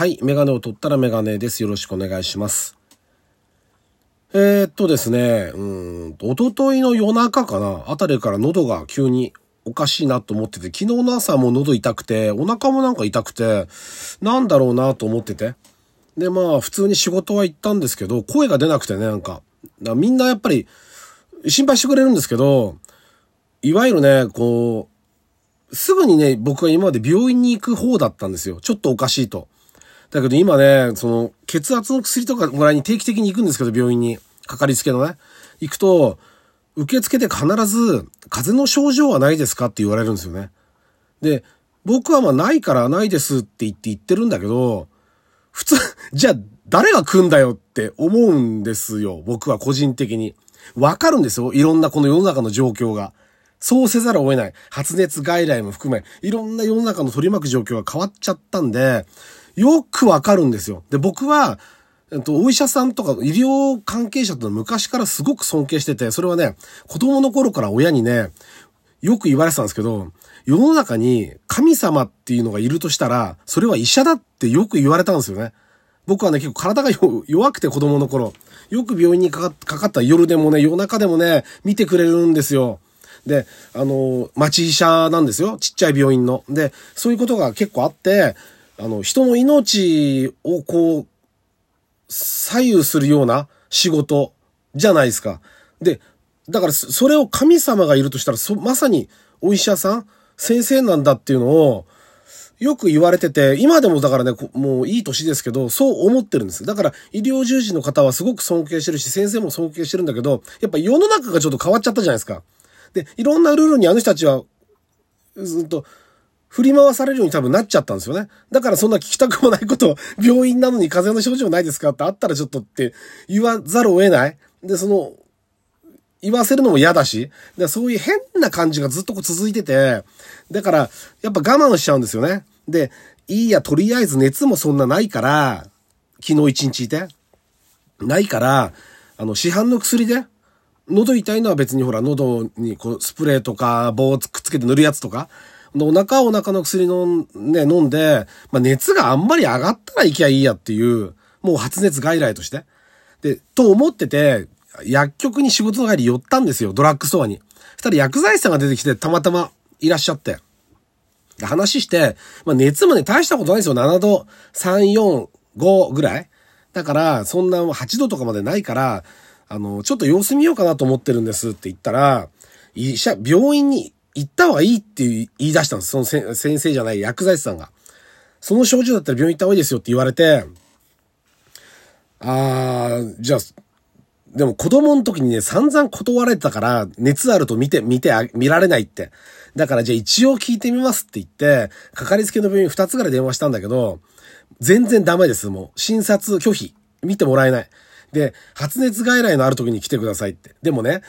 はい。メガネを取ったらメガネです。よろしくお願いします。えー、っとですね、うん、おとといの夜中かな、あたりから喉が急におかしいなと思ってて、昨日の朝も喉痛くて、お腹もなんか痛くて、なんだろうなと思ってて。で、まあ、普通に仕事は行ったんですけど、声が出なくてね、なんか。だみんなやっぱり、心配してくれるんですけど、いわゆるね、こう、すぐにね、僕は今まで病院に行く方だったんですよ。ちょっとおかしいと。だけど今ね、その、血圧の薬とかもらいに定期的に行くんですけど、病院に。かかりつけのね。行くと、受付で必ず、風邪の症状はないですかって言われるんですよね。で、僕はまあないからないですって言って言ってるんだけど、普通、じゃあ誰が来んだよって思うんですよ。僕は個人的に。わかるんですよ。いろんなこの世の中の状況が。そうせざるを得ない。発熱外来も含め、いろんな世の中の取り巻く状況が変わっちゃったんで、よくわかるんですよ。で、僕は、えっと、お医者さんとか医療関係者との昔からすごく尊敬してて、それはね、子供の頃から親にね、よく言われてたんですけど、世の中に神様っていうのがいるとしたら、それは医者だってよく言われたんですよね。僕はね、結構体が弱くて子供の頃、よく病院にかかった夜でもね、夜中でもね、見てくれるんですよ。で、あの、町医者なんですよ。ちっちゃい病院の。で、そういうことが結構あって、あの、人の命をこう、左右するような仕事じゃないですか。で、だからそれを神様がいるとしたら、そまさにお医者さん、先生なんだっていうのを、よく言われてて、今でもだからね、もういい年ですけど、そう思ってるんです。だから医療従事の方はすごく尊敬してるし、先生も尊敬してるんだけど、やっぱ世の中がちょっと変わっちゃったじゃないですか。で、いろんなルールにあの人たちは、ずっと、振り回されるように多分なっちゃったんですよね。だからそんな聞きたくもないこと、病院なのに風邪の症状ないですかってあったらちょっとって言わざるを得ない。で、その、言わせるのも嫌だし、でそういう変な感じがずっとこう続いてて、だから、やっぱ我慢しちゃうんですよね。で、いいや、とりあえず熱もそんなないから、昨日一日いて、ないから、あの、市販の薬で、喉痛いのは別にほら、喉にこう、スプレーとか、棒をくっつけて塗るやつとか、お腹はお腹の薬のね、飲んで、まあ、熱があんまり上がったら行きゃいいやっていう、もう発熱外来として。で、と思ってて、薬局に仕事の帰り寄ったんですよ、ドラッグストアに。そしたら薬剤師さんが出てきて、たまたまいらっしゃって。で話して、まあ、熱もね、大したことないですよ。7度、3、4、5ぐらい。だから、そんな8度とかまでないから、あの、ちょっと様子見ようかなと思ってるんですって言ったら、医者、病院に行った方がいいって言い出したんです。その先生じゃない薬剤師さんが。その症状だったら病院行った方がいいですよって言われて、あー、じゃあ、でも子供の時にね、散々断られてたから、熱あると見て、見て、見られないって。だからじゃあ一応聞いてみますって言って、かかりつけの病院2つぐらい電話したんだけど、全然ダメです。もう、診察拒否。見てもらえない。で、発熱外来のある時に来てくださいって。でもね、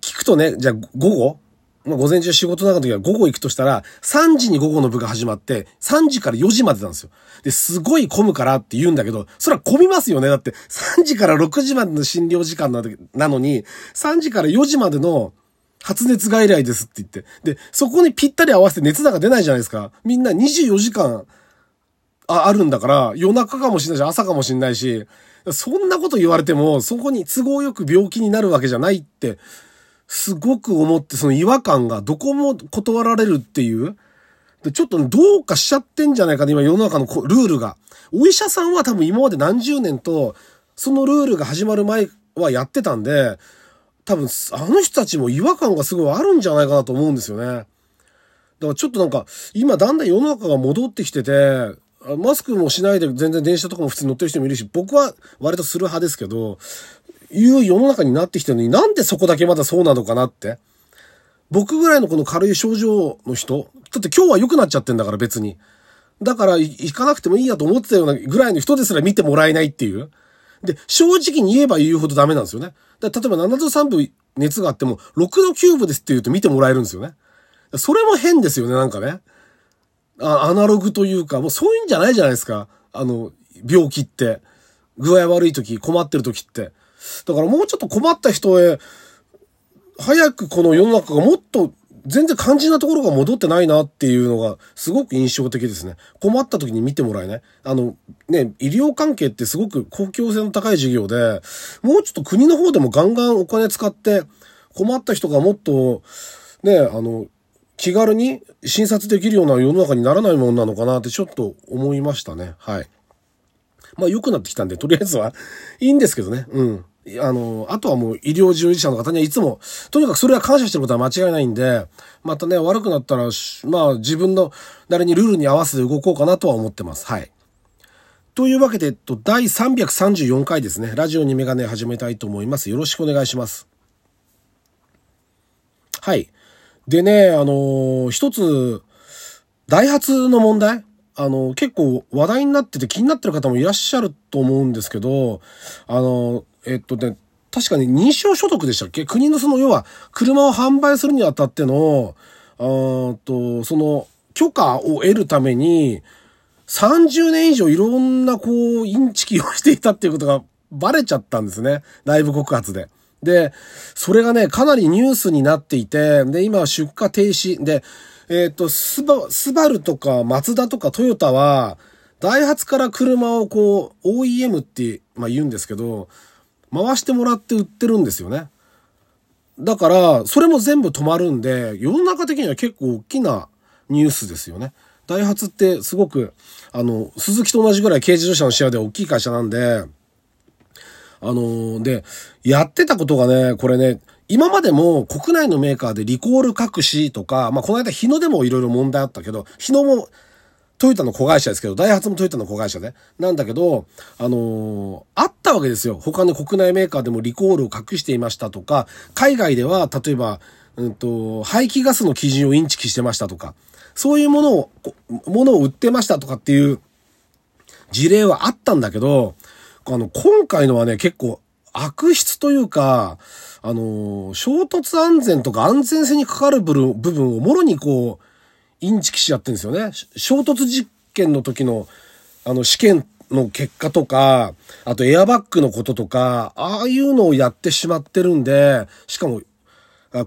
聞くとね、じゃあ午後？まあ、午前中仕事の中の時は午後行くとしたら、3時に午後の部が始まって、3時から4時までなんですよ。で、すごい混むからって言うんだけど、それは混みますよね。だって、3時から6時までの診療時間なのに、3時から4時までの発熱外来ですって言って。で、そこにぴったり合わせて熱なんか出ないじゃないですか。みんな24時間ああるんだから、夜中かもしれないし、朝かもしれないし、そんなこと言われても、そこに都合よく病気になるわけじゃないって、すごく思って、その違和感がどこも断られるっていう。でちょっとどうかしちゃってんじゃないかな、今世の中のルールが。お医者さんは多分今まで何十年と、そのルールが始まる前はやってたんで、多分あの人たちも違和感がすごいあるんじゃないかなと思うんですよね。だからちょっとなんか、今だんだん世の中が戻ってきてて、マスクもしないで全然電車とかも普通に乗ってる人もいるし、僕は割とする派ですけど、いう世の中になってきてるのになんでそこだけまだそうなのかなって。僕ぐらいのこの軽い症状の人、だって今日は良くなっちゃってんだから別に。だから行かなくてもいいやと思ってたようなぐらいの人ですら見てもらえないっていう。で、正直に言えば言うほどダメなんですよね。だ例えば7度3分熱があっても、6度9分ですって言うと見てもらえるんですよね。それも変ですよね、なんかね。あアナログというか、もうそういうんじゃないじゃないですか。あの、病気って。具合悪い時、困ってる時って。だからもうちょっと困った人へ、早くこの世の中がもっと全然肝心なところが戻ってないなっていうのがすごく印象的ですね。困った時に見てもらいね。あの、ね、医療関係ってすごく公共性の高い事業で、もうちょっと国の方でもガンガンお金使って困った人がもっと、ね、あの、気軽に診察できるような世の中にならないもんなのかなってちょっと思いましたね。はい。まあ良くなってきたんで、とりあえずはいいんですけどね。うん。あの、あとはもう医療従事者の方にはいつも、とにかくそれは感謝してることは間違いないんで、またね、悪くなったら、まあ自分の誰にルールに合わせて動こうかなとは思ってます。はい。というわけで、えっと、第334回ですね。ラジオにメガネ始めたいと思います。よろしくお願いします。はい。でね、あの一つ、ダイハツの問題あの、結構話題になってて気になってる方もいらっしゃると思うんですけど、あの、えっとね、確かに認証所得でしたっけ？国のその、要は、車を販売するにあたっての、あと、その、許可を得るために、30年以上いろんなこう、インチキをしていたっていうことがバレちゃったんですね。内部告発で。で、それがね、かなりニュースになっていて、で、今は出荷停止。で、えっ、ー、と、スバ、スバルとか、マツダとかトヨタは、ダイハツから車をこう、OEM って、まあ言うんですけど、回してもらって売ってるんですよね。だから、それも全部止まるんで、世の中的には結構大きなニュースですよね。ダイハツってすごく、あの、鈴木と同じぐらい軽自動車のシェアで大きい会社なんで、あので、やってたことがね、これね、今までも国内のメーカーでリコール隠しとか、まあ、この間日野でもいろいろ問題あったけど、日野もトヨタの子会社ですけど、ダイハツもトヨタの子会社で。なんだけど、あのー、あったわけですよ。他の国内メーカーでもリコールを隠していましたとか、海外では、例えば、うんと、排気ガスの基準をインチキしてましたとか、そういうものを、ものを売ってましたとかっていう事例はあったんだけど、あの、今回のはね、結構悪質というか、あのー、衝突安全とか安全性にかかる部分をもろにこう、インチキしちゃってるんですよね。衝突実験の時の、あの、試験の結果とか、あとエアバッグのこととか、ああいうのをやってしまってるんで、しかも、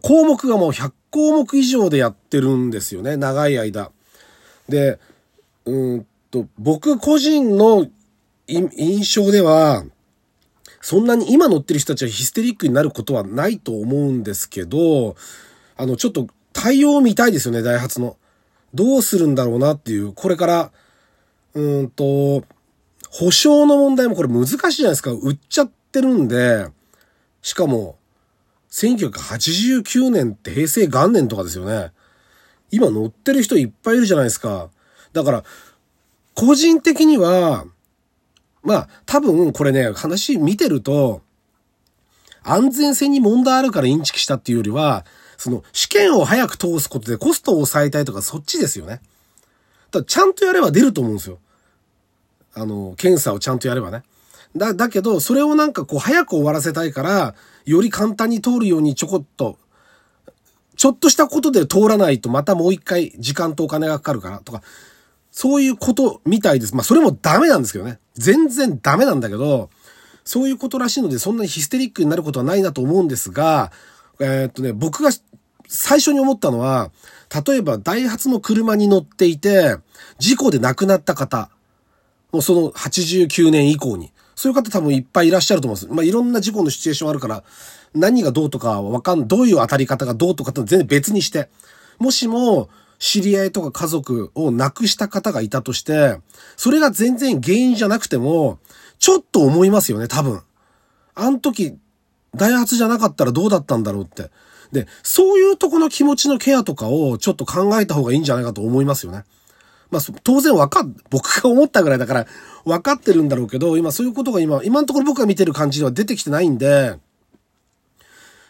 項目がもう100項目以上でやってるんですよね、長い間。で、うんと、僕個人の印象では、そんなに今乗ってる人たちはヒステリックになることはないと思うんですけど、あの、ちょっと対応見たいですよね、ダイハツの。どうするんだろうなっていう、これから、うんと、保証の問題もこれ難しいじゃないですか。売っちゃってるんで、しかも、1989年って平成元年とかですよね。今乗ってる人いっぱいいるじゃないですか。だから、個人的には、まあ、多分これね、話見てると、安全性に問題あるからインチキしたっていうよりは、その試験を早く通すことでコストを抑えたいとかそっちですよね。だちゃんとやれば出ると思うんですよ。あの、検査をちゃんとやればね。だ、だけど、それをなんかこう早く終わらせたいから、より簡単に通るようにちょこっと、ちょっとしたことで通らないとまたもう一回時間とお金がかかるからとか、そういうことみたいです。まあそれもダメなんですけどね。全然ダメなんだけど、そういうことらしいのでそんなにヒステリックになることはないなと思うんですが、えー、っとね、僕が最初に思ったのは、例えばダイハツの車に乗っていて、事故で亡くなった方、もうその89年以降に、そういう方多分いっぱいいらっしゃると思うんです。まあ、いろんな事故のシチュエーションあるから、何がどうとかわかん、どういう当たり方がどうとかって全然別にして、もしも、知り合いとか家族を亡くした方がいたとして、それが全然原因じゃなくても、ちょっと思いますよね、多分。あの時、ダイハツじゃなかったらどうだったんだろうって。で、そういうとこの気持ちのケアとかをちょっと考えた方がいいんじゃないかと思いますよね。まあ、当然わかっ、僕が思ったぐらいだから分かってるんだろうけど、今そういうことが今、今のところ僕が見てる感じでは出てきてないんで、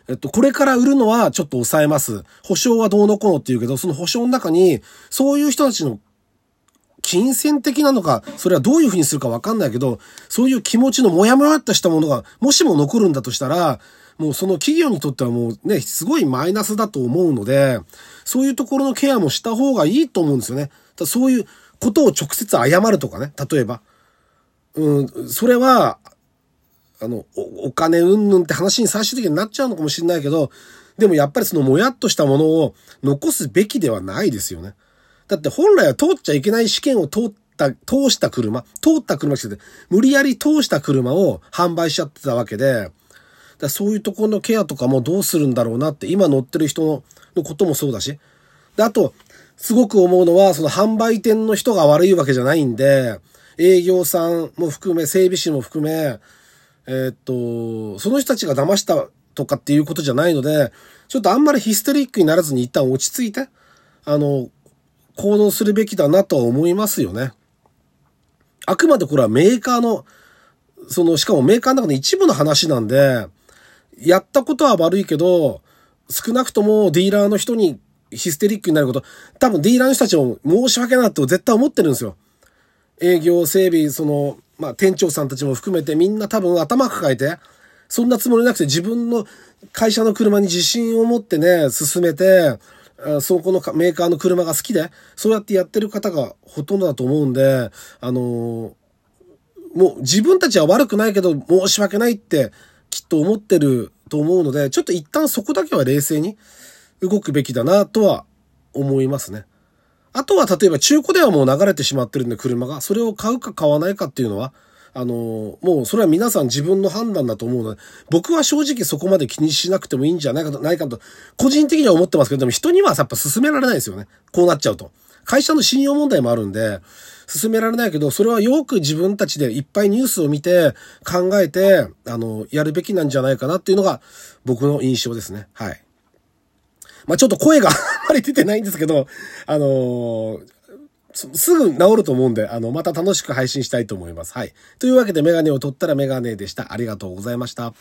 えっと、これから売るのはちょっと抑えます。保証はどうのこうのって言うけど、その保証の中に、そういう人たちの金銭的なのか、それはどういうふうにするかわかんないけど、そういう気持ちのモヤモヤっとしたものが、もしも残るんだとしたら、もうその企業にとってはもうね、すごいマイナスだと思うので、そういうところのケアもした方がいいと思うんですよね。だそういうことを直接謝るとかね、例えば。うん、それは、あの、お金うんぬんって話に最終的になっちゃうのかもしれないけど、でもやっぱりそのもやっとしたものを残すべきではないですよね。だって本来は通っちゃいけない試験を通った、通した車、通った車してて、無理やり通した車を販売しちゃってたわけで、だそういうところのケアとかもどうするんだろうなって、今乗ってる人ののこともそうだし。で、あと、すごく思うのは、その販売店の人が悪いわけじゃないんで、営業さんも含め、整備士も含め、えー、っと、その人たちが騙したとかっていうことじゃないので、ちょっとあんまりヒステリックにならずに一旦落ち着いて、あの、行動するべきだなとは思いますよね。あくまでこれはメーカーの、その、しかもメーカーの中の一部の話なんで、やったことは悪いけど、少なくともディーラーの人にヒステリックになること、多分ディーラーの人たちも申し訳ないって絶対思ってるんですよ。営業、整備、その、まあ、店長さんたちも含めてみんな多分頭抱えて、そんなつもりなくて自分の会社の車に自信を持ってね、進めて、そこのメーカーの車が好きで、そうやってやってる方がほとんどだと思うんで、あの、もう自分たちは悪くないけど申し訳ないってきっと思ってると思うので、ちょっと一旦そこだけは冷静に動くべきだなとは思いますね。あとは例えば中古ではもう流れてしまってるんで車が、それを買うか買わないかっていうのは、あの、もうそれは皆さん自分の判断だと思うので、僕は正直そこまで気にしなくてもいいんじゃないかと、ないかと、個人的には思ってますけど、でも人にはやっぱ進められないですよね。こうなっちゃうと。会社の信用問題もあるんで、進められないけど、それはよく自分たちでいっぱいニュースを見て、考えて、あの、やるべきなんじゃないかなっていうのが僕の印象ですね。はい。まあ、ちょっと声があんまり出てないんですけど、あのー、すぐ治ると思うんで、あの、また楽しく配信したいと思います。はい。というわけでメガネを取ったらメガネでした。ありがとうございました。